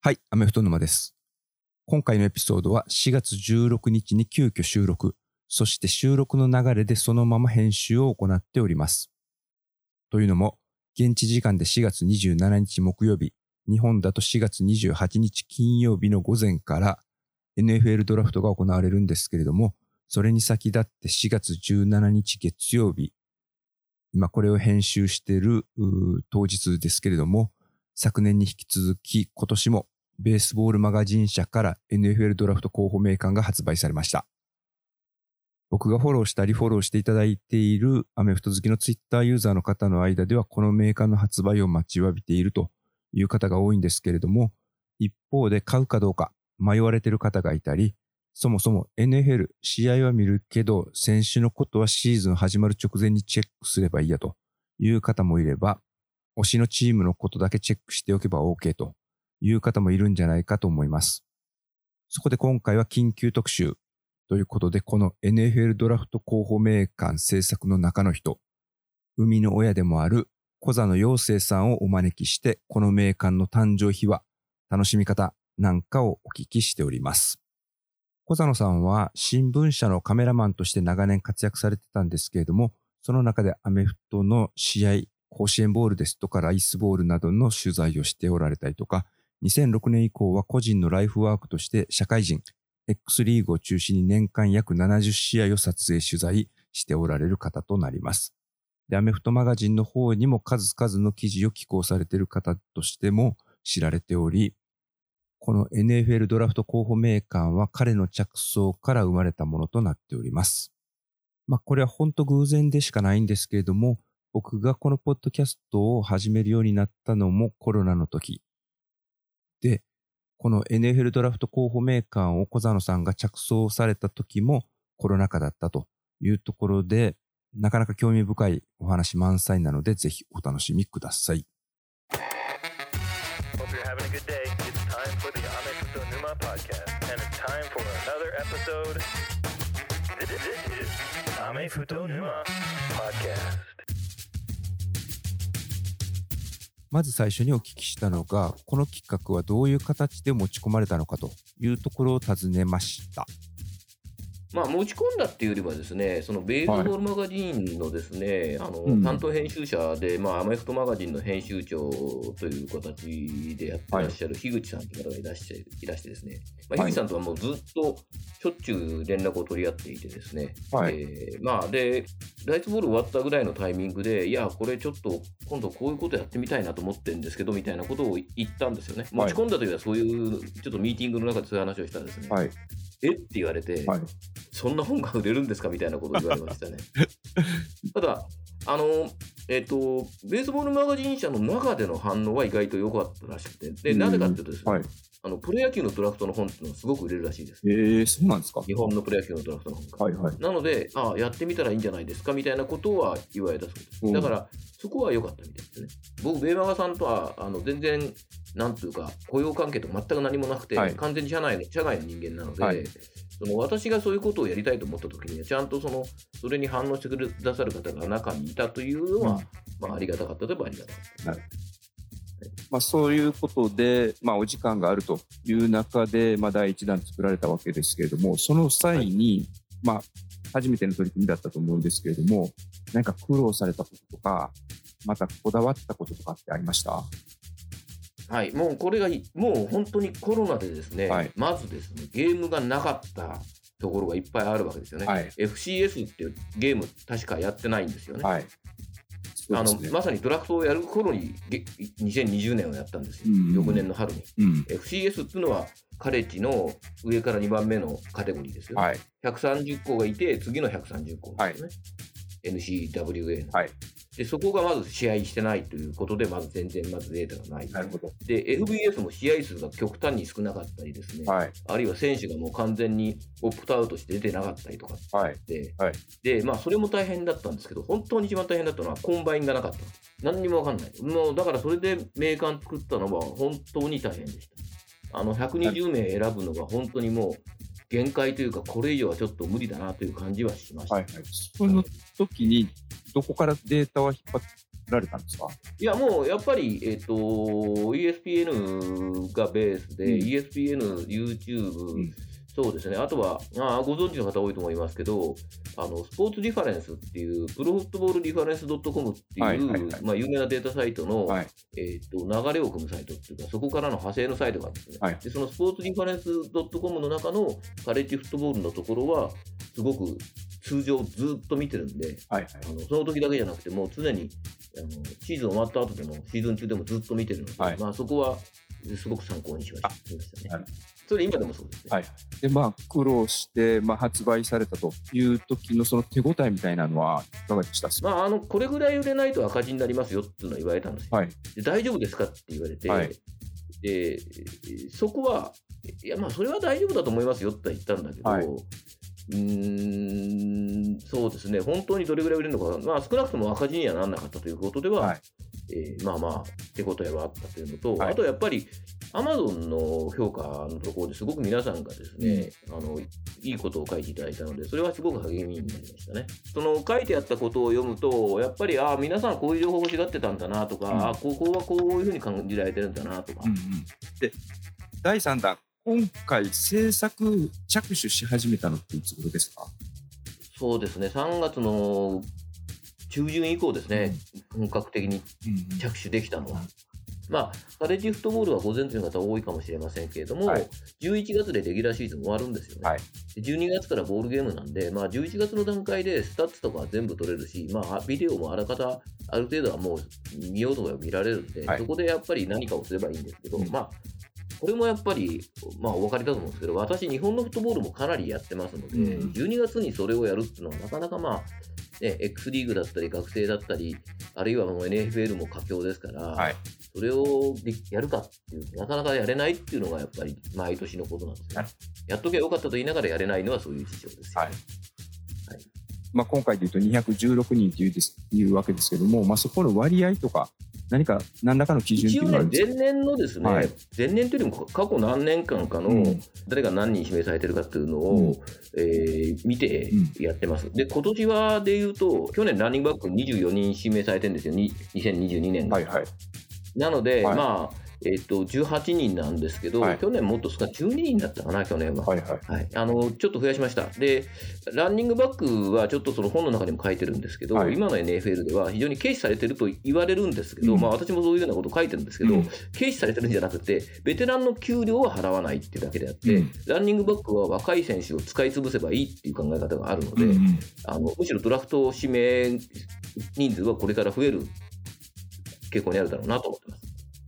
はい、アメフト沼です。今回のエピソードは4月16日に急遽収録、そして収録の流れでそのまま編集を行っております。というのも、現地時間で4月27日木曜日、日本だと4月28日金曜日の午前から NFL ドラフトが行われるんですけれども、それに先立って4月17日月曜日、今これを編集している当日ですけれども、昨年に引き続き今年もベースボールマガジン社から NFL ドラフト候補名鑑が発売されました。僕がフォローしたりフォローしていただいているアメフト好きのツイッターユーザーの方の間ではこの名鑑の発売を待ちわびているという方が多いんですけれども、一方で買うかどうか迷われている方がいたり、そもそも NFL 試合は見るけど選手のことはシーズン始まる直前にチェックすればいいやという方もいれば、推しのチームのことだけチェックしておけば OK という方もいるんじゃないかと思います。そこで今回は緊急特集ということで、この NFL ドラフト候補名鑑制作の中の人、生みの親でもある小座の陽生さんをお招きして、この名鑑の誕生秘話、楽しみ方なんかをお聞きしております。小座野さんは新聞社のカメラマンとして長年活躍されてたんですけれども、その中でアメフトの試合、甲子園ボールですとかライスボールなどの取材をしておられたりとか、2006年以降は個人のライフワークとして社会人、X リーグを中心に年間約70試合を撮影取材しておられる方となります。で、アメフトマガジンの方にも数々の記事を寄稿されている方としても知られており、この NFL ドラフト候補名鑑は彼の着想から生まれたものとなっております。まあこれは本当偶然でしかないんですけれども、僕がこのポッドキャストを始めるようになったのもコロナの時。で、この NFL ドラフト候補名鑑を小佐野さんが着想された時もコロナ禍だったというところで、なかなか興味深いお話満載なので、ぜひお楽しみください。まず最初にお聞きしたのが、この企画はどういう形で持ち込まれたのかというところを尋ねました。まあ、持ち込んだっていうよりはですね、そのベースボールマガジンのですね、あのうん。担当編集者で、まあ、アメフトマガジンの編集長という形でやってらっしゃる樋口さんという方がいらっしゃいらしてですね、まあ、はい。樋口さんとはもうずっとしょっちゅう連絡を取り合っていてですね、はい。えーまあ、で、ライツボール終わったぐらいのタイミングで、いや、これちょっと今度こういうことやってみたいなと思ってるんですけど、みたいなことを言ったんですよね。持ち込んだ時はそういう、ちょっとミーティングの中でそういう話をしたんですね。はい。え？って言われて、はいそんな本が売れるんですかみたいなことを言われましたね。ただ、あの、えっ、と、ベースボールマガジン社の中での反応は意外と良かったらしくて、で、うんなぜかっていうとですね、はいあの、プロ野球のドラフトの本っていうのはすごく売れるらしいです。えー、そうなんですか？日本のプロ野球のドラフトの本が。はいはい。なので、ああ、やってみたらいいんじゃないですかみたいなことは言われたそうです。うんだから、そこは良かったみたいですね。僕、ベーマガさんとは、あの、全然、なんというか、雇用関係とか全く何もなくて、はい完全に社内の、社外の人間なので、はいその私がそういうことをやりたいと思った時には、ちゃんとその、それに反応してくださる方が中にいたというのは、うん。まあ、ありがたかったといえばありがたかった。まあ、そういうことで、まあ、お時間があるという中で、まあ、第一弾作られたわけですけれども、その際に、まあ、初めての取り組みだったと思うんですけれども、何か苦労されたこととか、またこだわったこととかってありました？はい、もうこれがい、もう本当にコロナでですね、はいまずですね、ゲームがなかったところがいっぱいあるわけですよね。はい FCS っていうゲーム、確かやってないんですよね。はい。そうあの。まさにドラフトをやる頃にげ2020年をやったんですよ、うん翌年の春に。うん。FCS っていうのは、カレッジの上から2番目のカテゴリーですよ。はい。130校がいて、次の130校ですよね。NCWA の、はい。で。そこがまず試合してないということで、まず全然まずデータがない。なるほど。で、FBS も試合数が極端に少なかったりですね、はい。あるいは選手がもう完全にオプトアウトして出てなかったりとかはい。って、はいで、まあ、それも大変だったんですけど、本当に一番大変だったのは、コンバインがなかった。何にも分かんない。もう、だからそれで名鑑作ったのは本当に大変でした。あの、120名選ぶのが本当にもう、限界というか、これ以上はちょっと無理だなという感じはしました。はい。はい。その時に、どこからデータは引っ張っられたんですか？いや、もうやっぱり、えっ、と、ESPN がベースで、うん ESPN、YouTube、んそうですね、あとはあー、ご存知の方多いと思いますけど、あのスポーツリファレンスっていう、プロフットボールリファレンス .com っていう、はいはいはいまあ、有名なデータサイトの、はい。えっと流れを組むサイトっていうか、そこからの派生のサイトがあるんですね。はいでそのスポーツリファレンス .com の中のカレッジフットボールのところは、すごく通常ずっと見てるんで、はいはい。あのその時だけじゃなくて、もう常にあのシーズン終わった後でも、シーズン中でもずっと見てるので、はいまあ、そこはすごく参考にしましたね。それ今でもそうですね。はいで、まあ、苦労して、まあ、発売されたという時のその手応えみたいなのはいかがでした？まあ、あのこれぐらい売れないと赤字になりますよっていうのは言われたんですよ。はい。で大丈夫ですかって言われて、はいでそこは、いや、まあ、それは大丈夫だと思いますよって言ったんだけど、はいうーん、そうですね、本当にどれぐらい売れるのか、まあ、少なくとも赤字にはならなかったということでは、はい。えーまあまあ、手応えはあったというのと、はい。あとやっぱり、アマゾンの評価のところですごく皆さんがですね、あのいいことを書いていただいたので、それはすごく励みになりましたね。その書いてあったことを読むと、やっぱり、ああ、皆さんこういう情報を欲しがってたんだなとか、うん。ああ、ここはこういうふうに感じられてるんだなとか、うんうん、で、第3弾、今回制作着手し始めたのっていつ頃ですか？そうですね、3月の中旬以降ですね、本格的にうん着手できたのは。まあ、カレッジフットボールはご存知の方多いかもしれませんけれども、はい。11月でレギュラーシーズン終わるんですよね。はい。で12月からボウルゲームなんで、まあ、11月の段階でスタッツとかは全部取れるし、まあ、ビデオもあらかたある程度はもう見ようと思えば見られるんで、はい。そこでやっぱり何かをすればいいんですけど、うん。まあ、これもやっぱり、まあ、お分かりだと思うんですけど、私、日本のフットボールもかなりやってますので、うん。12月にそれをやるっていうのは、なかなかまあ、ね、X リーグだったり、学生だったり、あるいはもう NFL も佳境ですから、はい。それをでやるかっていう、なかなかやれないっていうのがやっぱり毎年のことなんですよなる。やっときゃよかったと言いながらやれないのはそういう事情ですよ。はい。まあ、今回で言うと216人というですいうわけですけども、まあ、そこの割合とか、何か何らかの基準っていうのがあるん、ですか？前年のですね、はい。前年というよりも過去何年間かの、うん。誰が何人指名されてるかっていうのを、うん。えー見てうん。やってます。で、今年はで言うと、去年ランニングバック24人指名されてるんですよ、に2022年が。はいはい。なので、はい。まあ、えっと18人なんですけど、はい。去年もっと少ない12人だったかな、去年は。はいはい。はい、あのちょっと増やしました。で、ランニングバックはちょっとその本の中にも書いてるんですけど、はい。今の NFL では非常に軽視されてると言われるんですけど、うん。まあ、私もそういうようなことを書いてるんですけど、うん。軽視されてるんじゃなくて、ベテランの給料は払わないっていうだけであって、うん。ランニングバックは若い選手を使い潰せばいいっていう考え方があるので、うん。うんあのむしろドラフト指名人数はこれから増える傾向にあるだろうなと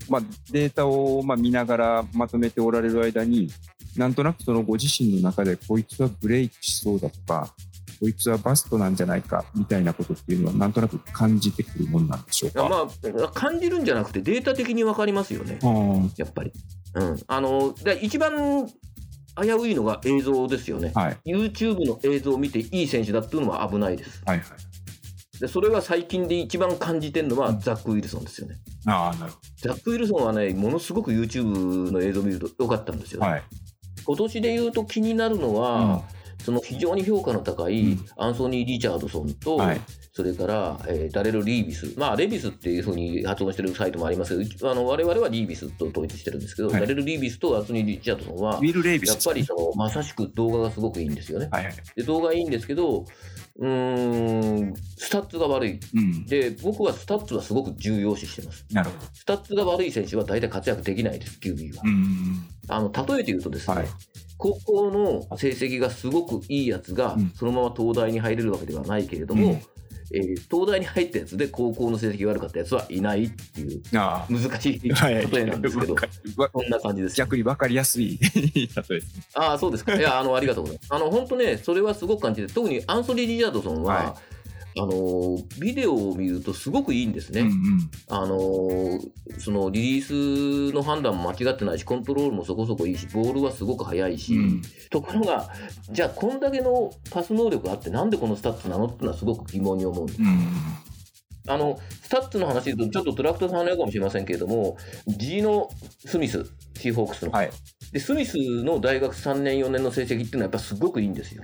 まあ、データをまあ見ながらまとめておられる間に、なんとなくそのご自身の中で、こいつはブレイクしそうだとか、こいつはバストなんじゃないかみたいなことっていうのは、なんとなく感じてくるもんなんでしょうか？まあ、感じるんじゃなくて、データ的に分かりますよね。うんやっぱり。うん。あの、で一番危ういのが映像ですよね。はい YouTube の映像を見ていい選手だっていうのは危ないです。はいはい。で、それは最近で一番感じてるのはザック・ウィルソンですよね。ああ、なるほザック・ウィルソンはね、ものすごく YouTube の映像を見ると良かったんですよ。ど。はい。今年で言うと気になるのは、その非常に評価の高いうんアンソニー・リチャードソンと、はいそれから、えーダレル・リービス、まあ、レビスっていうふうに発音してるサイトもありますけど、あの我々はリービスと統一してるんですけど、はいダレル・リービスとアンソニー・リチャードソンはウ、ィル・レイビスやっぱりそのまさしく動画がすごくいいんですよね。はいはい。で動画いいんですけど、うーん、スタッツが悪い。うん。で、僕はスタッツはすごごく重要視してます。なるほど。スタッツが悪い選手は大体活躍できないです、QB は。うん。あの例えて言うとですね、はい高校の成績がすごくいいやつがうんそのまま東大に入れるわけではないけれども、うんえー東大に入ったやつで高校の成績が悪かったやつはいないっていうあ難しい。例えなんですけど、わそんな感じです。逆に分かりやすい例えですね。ああ、そうですか。いや、あの、ありがとうございます。あの、本当ね、それはすごく感じて、特にアンソニー・リチャードソンは、はあの、ビデオを見るとすごくいいんですね。うんうん。あのそのリリースの判断も間違ってないし、コントロールもそこそこいいし、ボールはすごく速いし、うんところが、じゃあ、こんだけのパス能力あって、なんでこのスタッツなのっていうのはすごく疑問に思うんです。うん。あのスタッツの話で言うと、ちょっとドラフトさんのかもしれませんけれども、G のスミス、シーホークスの、はい。で、スミスの大学3年、4年の成績っていうのは、やっぱすごくいいんですよ。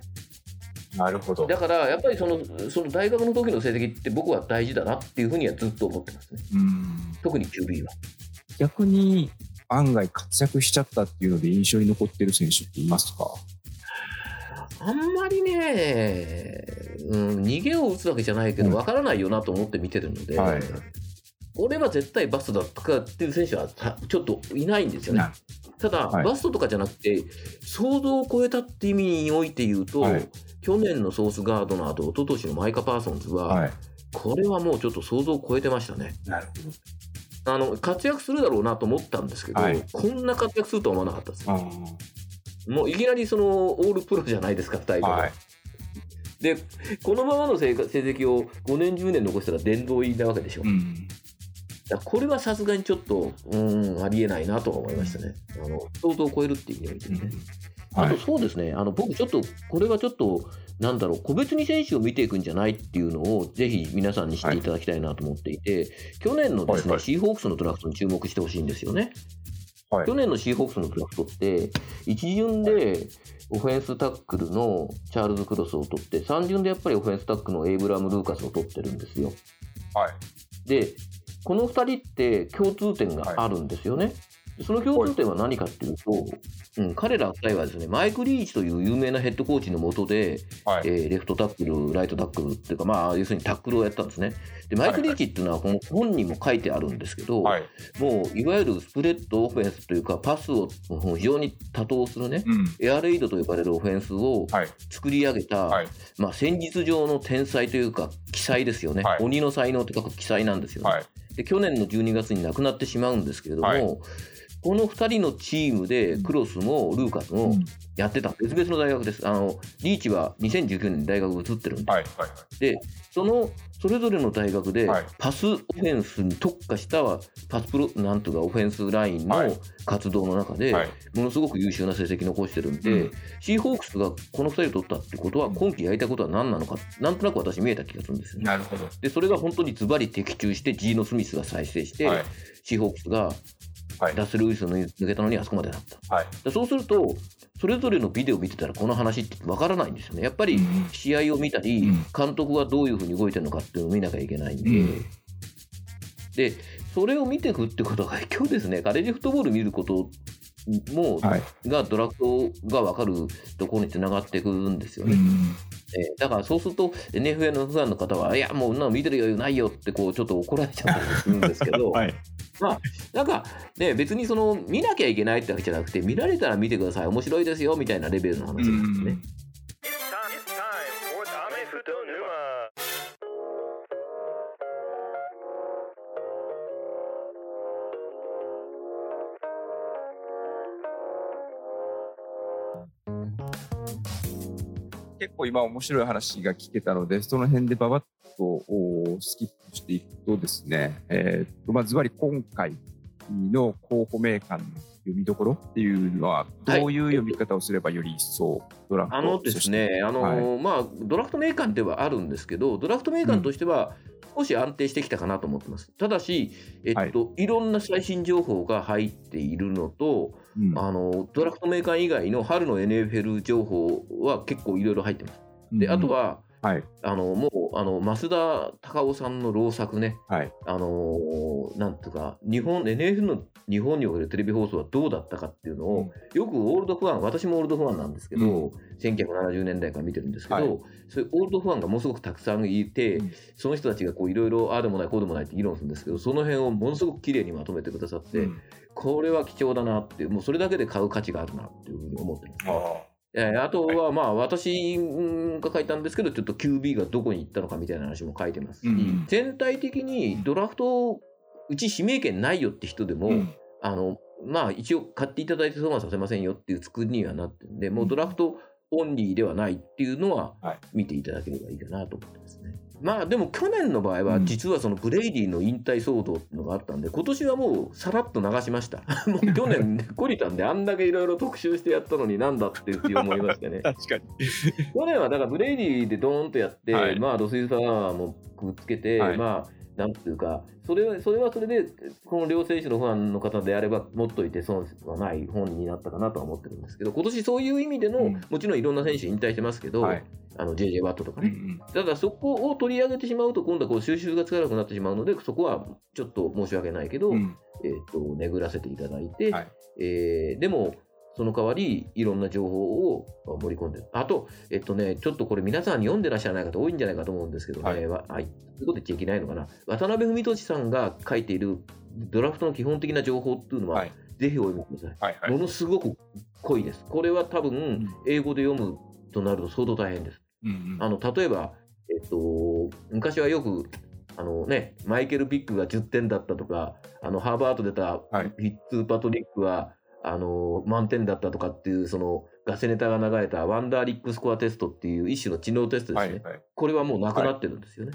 なるほど。だからやっぱりそのその大学の時の成績って僕は大事だなっていうふうにはずっと思ってますね。うん特に QB は。逆に案外活躍しちゃったっていうので印象に残ってる選手っていますか？あんまりね、うん、逃げを打つわけじゃないけど、うんわからないよなと思って見てるので、はい俺は絶対バストだとかっていう選手はたちょっといないんですよねな。ただ、はいバストとかじゃなくて、想像を超えたって意味において言うと、はい去年のソースガードナーと一昨年のマイカ・パーソンズは、はい。これはもうちょっと想像を超えてましたね。なるあの活躍するだろうなと思ったんですけど、はいこんな活躍するとは思わなかったです。もういきなりそのオールプロじゃないですか、2人ともはい。で、このままの成績を5年、10年残したら殿堂入りなわけでしょ。うん。これはさすがにちょっと、うん、ありえないなとは思いましたね。あの想像を超えるっていう意味でね。あとはい。そうですね、あの僕ちょっと、これはちょっと、なんだろう、個別に選手を見ていくんじゃないっていうのを、ぜひ皆さんに知っていただきたいなと思っていて、去年のですね、はいはいシーホークスのドラフトに注目してほしいんですよね。はい去年のシーホークスのドラフトって、1巡でオフェンスタックルのチャールズ・クロスを取って、3巡でやっぱりオフェンスタックルのエイブラム・ルーカスを取ってるんですよ。はい。で、この2人って共通点があるんですよね。その共通点は何かっていうと、うん、彼ら2人はですね、マイク・リーチという有名なヘッドコーチのもとで、はい。えーレフトタックル、ライトタックルっていうか、まあ、要するにタックルをやったんですね。で、マイク・リーチっていうのは、この本にも書いてあるんですけど、はい。もういわゆるスプレッドオフェンスというか、パスを非常に多投するね、うん。エアレイドと呼ばれるオフェンスをはい。作り上げた、はい。まあ、戦術上の天才というか、奇才ですよね、はい鬼の才能というか、奇才なんですよね。で去年の12月に亡くなってしまうんですけれども、はい。この2人のチームでクロスもルーカスもやってた別々の大学ですあのリーチは2019年に大学移ってるんで,、はい。はい。でそのそれぞれの大学ではいパスオフェンスに特化したパスプロなんとかオフェンスラインのはい活動の中で、はい。ものすごく優秀な成績残してるんで、うんシーホークスがこの2人を取ったってことは今季やりたいことは何なのかなんとなく私見えた気がするんですよね。なるほど。でそれが本当にズバリ的中してジーノ・スミスが再生して、はい。シーホークスがはい。ラッセル・ウィルソン抜けたのにあそこまでなった。はい。でそうすると、それぞれのビデオを見てたらこの話ってわからないんですよね。やっぱりうん試合を見たり、うん監督がどういうふうに動いてるのかっていうのを見なきゃいけないんで、うんで、それを見ていくってことが今日ですね、カレッジフットボール見ることも、はい。がドラフトが分かるところにつながっていくんですよね。うん。えーだからそうすると NFL のファンの方は、いや、もうそんなの見てる余裕ないよってこうちょっと怒られちゃったりするんですけど、はい。なんかね、別にその見なきゃいけないってわけじゃなくて、見られたら見てください、面白いですよみたいなレベルの話なんですね。Time, 結構今面白い話が聞けたので、その辺でばばっとおスキップしていくとですね、えーっと、まあ、ずばり今回の候補メーカーの読みどころっていうのは、どういう読み方をすればより一層ドラフトあのですね、あのはい。まあ、ドラフトメーカーではあるんですけど、ドラフトメーカーとしては少し安定してきたかなと思ってます。ただし、えっとい、ろんな最新情報が入っているのと、うんあのドラフトメーカー以外の春の NFL 情報は結構いろいろ入ってます。で、あと、は、はい。あのもうあの増田隆夫さんの老作ね、はい。あのーなんていうか、日本、NFL の日本におけるテレビ放送はどうだったかっていうのを、よくオールドファン、私もオールドファンなんですけど、1970年代から見てるんですけど、はい。そういうオールドファンがものすごくたくさんいて、うん。その人たちがこういろいろ、ああでもない、こうでもないって議論するんですけど、その辺をものすごく綺麗にまとめてくださって、うん。これは貴重だなって、もうそれだけで買う価値があるなっていうふうに思ってます。あえーあとは、まあ、私うんが書いたんですけど、ちょっと QB がどこに行ったのかみたいな話も書いてますし、うん。全体的にドラフト、うち指名権ないよって人でも、ーうん。あのまあ、一応買っていただいて損はさせませんよっていう作りにはなってるんで、もうドラフトオンリーではないっていうのははい。見ていただければいいかなと思ってますね。まあでも去年の場合はうん実はそのブレイディの引退騒動っていうのがあったんで今年はもうさらっと流しました。もう去年ね懲りたんであんだけいろいろ特集してやったのになんだっていう思いましてね。確かに。去年はだからブレイディでドーンとやって、はいまあロスイファーもくっつけて、はいまあなんていうか、それはそれはそれで、この両選手のファンの方であれば、持っといて損はない本になったかなとは思ってるんですけど、今年そういう意味での、うん。もちろんいろんな選手引退してますけど、はい。あの JJ ワットとかね。うんうん。ただそこを取り上げてしまうと、今度はこう収集がつかなくなってしまうので、そこはちょっと申し訳ないけど、うん。えー、とねぐらせていただいて、はい。えーでも、その代わり、いろんな情報を盛り込んでる。あと、えっとね、ちょっとこれ皆さんに読んでらっしゃらない方多いんじゃないかと思うんですけどね、はいわあいそういうこと言っちゃいけないのかな。渡辺文俊さんが書いているドラフトの基本的な情報っていうのは、はいぜひお読みください。はいはいものすごく濃いです。これは多分、ん英語で読むとなると相当大変です。うんうんあの例えば、えっと、昔はよくあの、ね、マイケル・ピックが10点だったとか、あのハーバード出たはいフィッツパトリックは、あの満点だったとかっていうそのガセネタが流れたワンダーリックスコアテストっていう一種の知能テストですね。はいはい。これはもうなくなってるんですよね。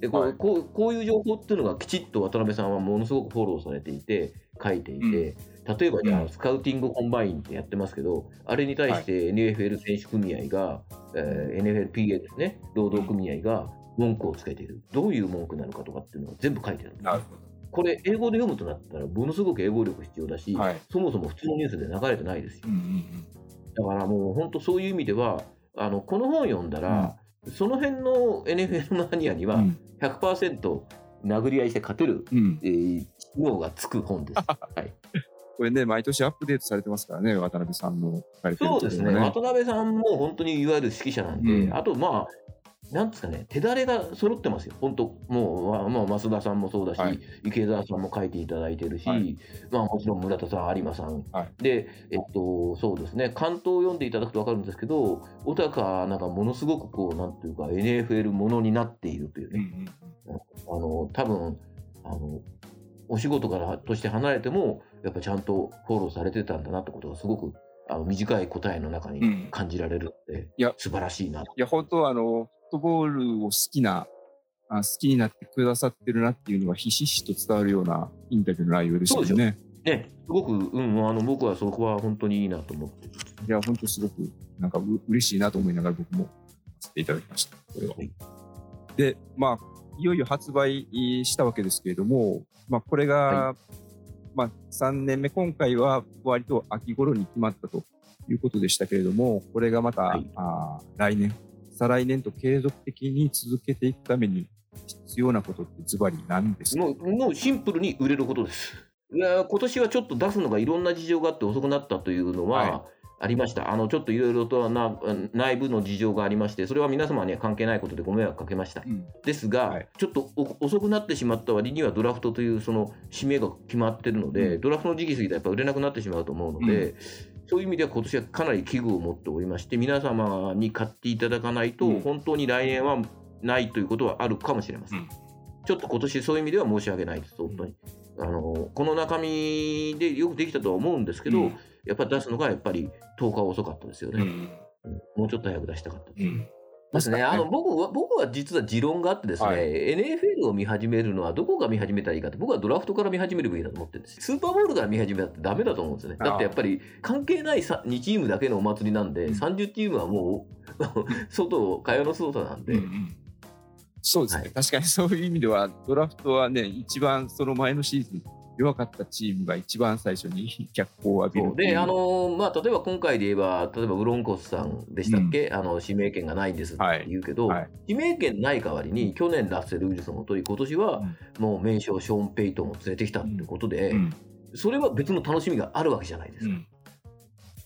でこうはい。こうこういう情報っていうのがきちっと渡辺さんはものすごくフォローされていて書いていて、例えばじゃあ、うんスカウティングコンバインってやってますけどあれに対して NFL 選手組合が、えー NFLPA ですね労働組合が文句をつけている。どういう文句なのかとかっていうのが全部書いてあるんですなるほこれ英語で読むとなったらものすごく英語力必要だし、どはい。そもそも普通のニュースで流れてないですよ。うんうんだからもう本当そういう意味ではあのこの本読んだら、その辺の NFL マニアにはうん。100%殴り合いして勝てる、うん。うんえー、脳がつく本です。はい、これね毎年アップデートされてますからね渡辺さんの書かれてるそうですね、渡辺さんも本当にいわゆる指揮者なんで、うん。あとまあ、なんですかね、手だれが揃ってますよ、本当、もう、まあまあ、増田さんもそうだし、はい。池澤さんも書いていただいてるし、はい。まあ、もちろん村田さん、有馬さん、はい。で、えっと、そうですね、関東を読んでいただくと分かるんですけど、小高なんかものすごくこう、なんていうか、NFL ものになっているというね、うんうんあの多分あのお仕事からとして離れてもやっぱちゃんとフォローされてたんだなってことがすごくあの短い答えの中にうん。感じられるので、いや。素晴らしいな。いや、本当はあの、トボールを好きな、あ好きになってくださってるなっていうのがひしひしと伝わるようなインタビューの内容でしたよね。ね、すごく、うん、あの僕はそこは本当にいいなと思って。いや、本当すごく、なんかう嬉しいなと思いながら僕もさせていただきました。これは。はいで、まあ、いよいよ発売したわけですけれども、まあ、これが、はまあ、3年目、今回は割と秋頃に決まったということでしたけれども、これがまた、はいあー来年、再来年と継続的に続けていくために必要なことってズバリ何ですか？もうもうシンプルに売れることです。いや今年はちょっと出すのがいろんな事情があって遅くなったというのはいはありました。あのちょっといろいろとな内部の事情がありまして、それは皆様には関係ないことでご迷惑かけました。うんですが、はいちょっとお遅くなってしまった割にはドラフトというその指名が決まってるので、うんドラフトの時期過ぎたらやっぱ売れなくなってしまうと思うので、そういう意味では今年はかなり危惧を持っておりまして、皆様に買っていただかないと、うん本当に来年はないということはあるかもしれません。うんちょっと今年そういう意味では申し訳ないです、本当に。あのこの中身でよくできたとは思うんですけど、うんやっぱり出すのがやっぱり10日遅かったですよね。うんうんもうちょっと早く出したかったです。うんですね、あの僕は僕は実は持論があってですね、はい。NFL を見始めるのはどこが見始めたらいいかって僕はドラフトから見始めるべきだと思ってるんですスーパーボールから見始めたってダメだと思うんですよね。だってやっぱり関係ないさ2チームだけのお祭りなんで、うん。30チームはもう 外蚊帳の外なんで、うんうん。そうですね、はい。確かにそういう意味では、ドラフトはね、一番その前のシーズン、弱かったチームが一番最初に脚光を浴びるであのーまあ、例えば今回で言えば例えばブロンコスさんでしたっけ、あの指名権がないんですって言うけど、はい。指名権ない代わりに去年ラッセル・ウィルソンを取り今年はもう名将ショーン・ペイトンを連れてきたってことで、うん。それは別の楽しみがあるわけじゃないですか。うん。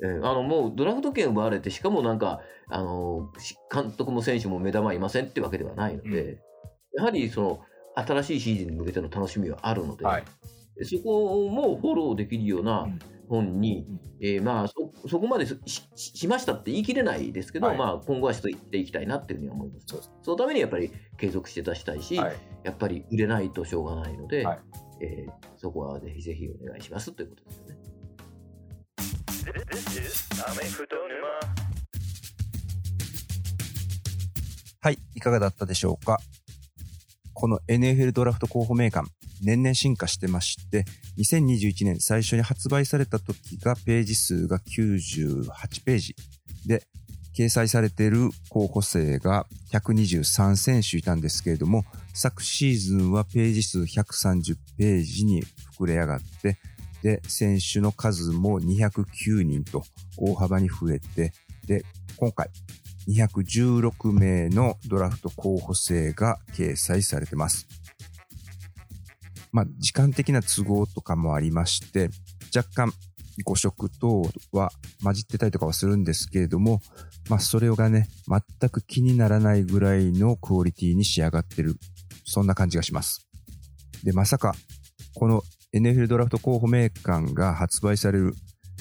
えーあのもうドラフト権奪われて、しかもなんか、あのし監督も選手も目玉いませんってわけではないので、やはりその新しいシーズンに向けての楽しみはあるので、はいそこもフォローできるようなうん。本に、うんえーまあそ、そこまでしししましたって言い切れないですけど、はい。まあ、今後はしていきたいなっていうふうには思います。そす。そのためにやっぱり継続して出したいし、はい。やっぱり売れないとしょうがないので、はい。えーそこはぜひぜひお願いしますということですよね。はい、いかがだったでしょうか？この NFL ドラフト候補名鑑、年々進化してまして、2021年最初に発売された時がページ数が98ページ。で、掲載されている候補生が123選手いたんですけれども、昨シーズンはページ数130ページに膨れ上がって、で、選手の数も209人と大幅に増えて、で、今回216名のドラフト候補生が掲載されてます。まあ、時間的な都合とかもありまして、若干誤色等は混じってたりとかはするんですけれども、まあ、それがね、全く気にならないぐらいのクオリティに仕上がってる、そんな感じがします。で、まさか、この NFL ドラフト候補名鑑が発売される、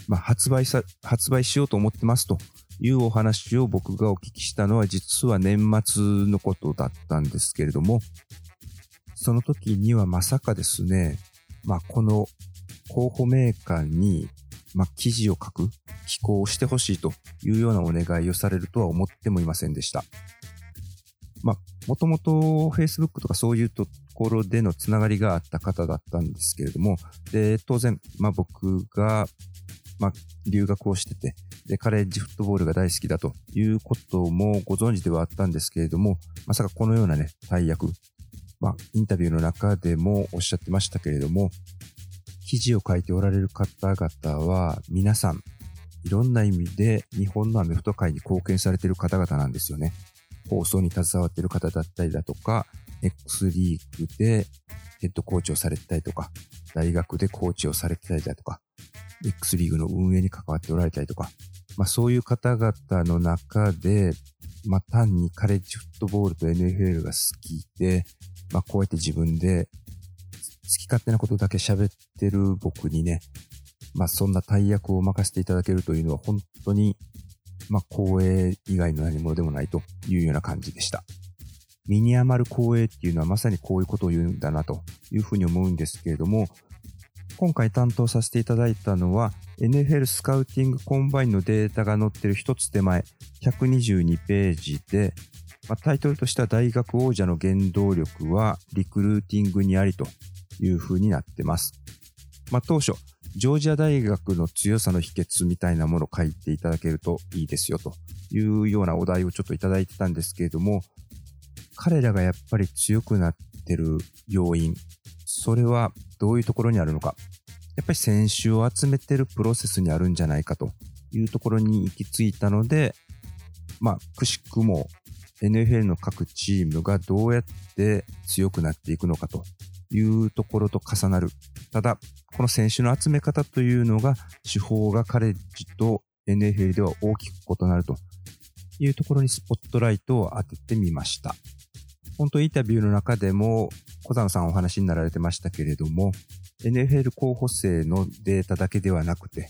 まあ、発売さ、発売しようと思ってますというお話を僕がお聞きしたのは実は年末のことだったんですけれども、その時にはまさかですね、まあ、この候補メーカーに、まあ、記事を書く、寄稿をしてほしいというようなお願いをされるとは思ってもいませんでした。まあ、もともと Facebook とかそういうところでのつながりがあった方だったんですけれども、で、当然、まあ僕が、まあ留学をしてて、で、カレッジフットボールが大好きだということもご存知ではあったんですけれども、まさかこのようなね、大役、まあインタビューの中でもおっしゃってましたけれども、記事を書いておられる方々は皆さん、いろんな意味で日本のアメフト界に貢献されている方々なんですよね。放送に携わっている方だったりだとか、X リーグでヘッドコーチをされてたりとか、大学でコーチをされてたりだとか、X リーグの運営に関わっておられたりとか、まあそういう方々の中で、まあ単にカレッジフットボールと NFL が好きで、まあこうやって自分で好き勝手なことだけ喋ってる僕にね、まあそんな大役を任せていただけるというのは本当にまあ、光栄以外の何者でもないというような感じでした。身に余る光栄っていうのはまさにこういうことを言うんだなというふうに思うんですけれども、今回担当させていただいたのは NFL スカウティングコンバインのデータが載ってる一つ手前122ページで、まあ、タイトルとしては大学王者の原動力はリクルーティングにありというふうになってます。まあ、当初、ジョージア大学の強さの秘訣みたいなものを書いていただけるといいですよというようなお題をちょっといただいてたんですけれども、彼らがやっぱり強くなってる要因、それはどういうところにあるのか。やっぱり選手を集めてるプロセスにあるんじゃないかというところに行き着いたので、まあ、くしくも NFL の各チームがどうやって強くなっていくのかというところと重なる。ただ、この選手の集め方というのが、手法がカレッジと NFL では大きく異なるというところにスポットライトを当ててみました。本当インタビューの中でも、小沢さんお話になられてましたけれども、NFL 候補生のデータだけではなくて、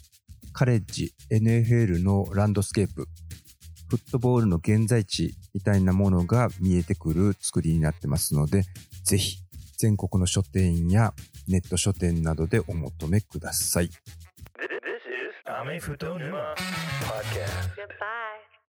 カレッジ、NFL のランドスケープ、フットボールの現在地みたいなものが見えてくる作りになってますので、ぜひ全国の書店やネット書店などでお求めください。This is Ame Futo Numa Podcast. Goodbye.